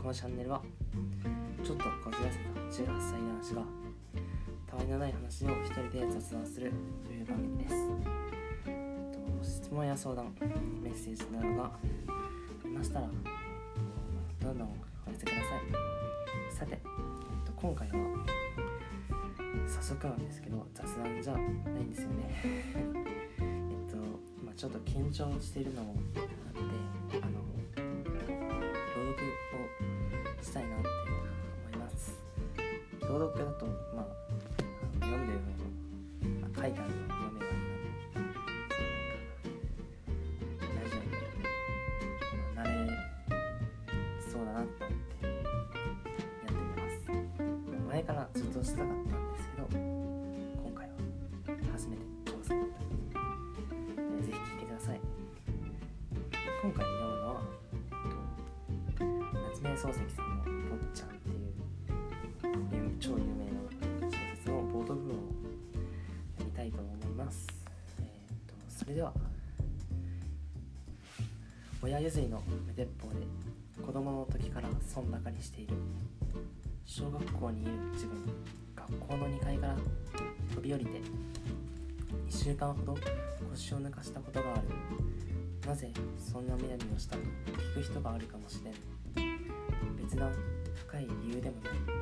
このチャンネルはちょっとこじらせた18歳男子がたわいのない話を一人で雑談するという番組です。えっと質問や相談メッセージなどがありましたらどんどんお寄せください。さて、今回は早速なんですけど雑談じゃないんですよね。えっとまあちょっと緊張しているのもあってあの朗読だとまあ読んでるのも書いてあるのを読めばいいのでラジオに、まあ、慣れそうだなと思ってやってみます前からずっとしたかったんですけど今回は初めて挑戦だったので、えぜひ聞いてください今回読むのは夏目漱石さんの「坊ちゃん」超有名な小説の冒頭部分を読みたいと思います。えっとそれでは親譲りの無鉄砲で子供の時から損ばかりしている小学校にいる自分学校の2階から飛び降りて1週間ほど腰を抜かしたことがある。なぜそんな目みをしたと聞く人があるかもしれん。別段深い理由でもない。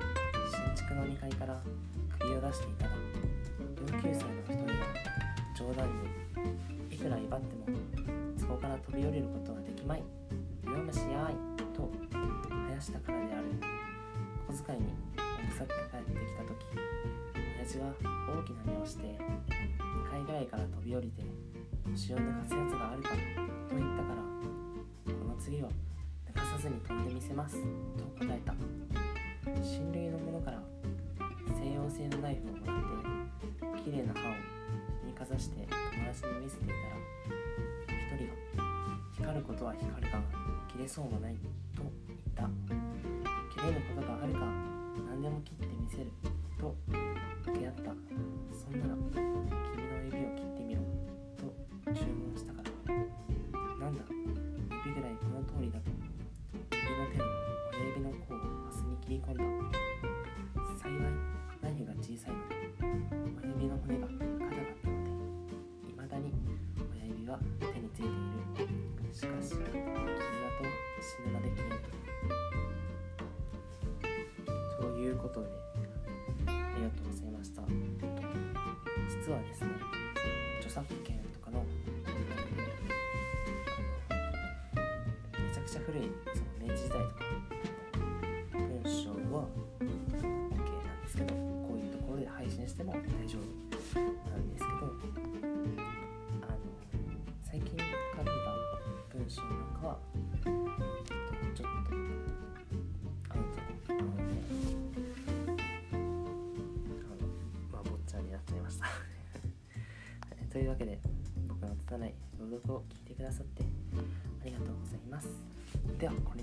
出していたら同級生の一人が冗談にいくら威張ってもそこから飛び降りることはできまい弱虫やーいと生やしたからである小遣いに腐って帰ってきた時親父は大きな目をして2階ぐらいから飛び降りて腰を抜かすやつがあるかと言ったからこの次は抜かさずに飛んでみせますと答えた。綺麗な歯をにかざして友達に見せていたら一人が光ることは光るが切れそうもないと言った。親指の骨が硬かったのでいまだに親指は手についているしかし傷だと死ぬまで消えるということでありがとうございました実はです。ね著作権とかのめちゃくちゃ古いその明治時代とか文章は OK なんですけどこういうところで配信しても大丈夫なんですけどあの最近書いた文章なんかはちょっとアウトなのであのまあ坊ちゃんになっちゃいました。というわけで僕の拙い朗読を聞いてくださってありがとうございます。ではこれ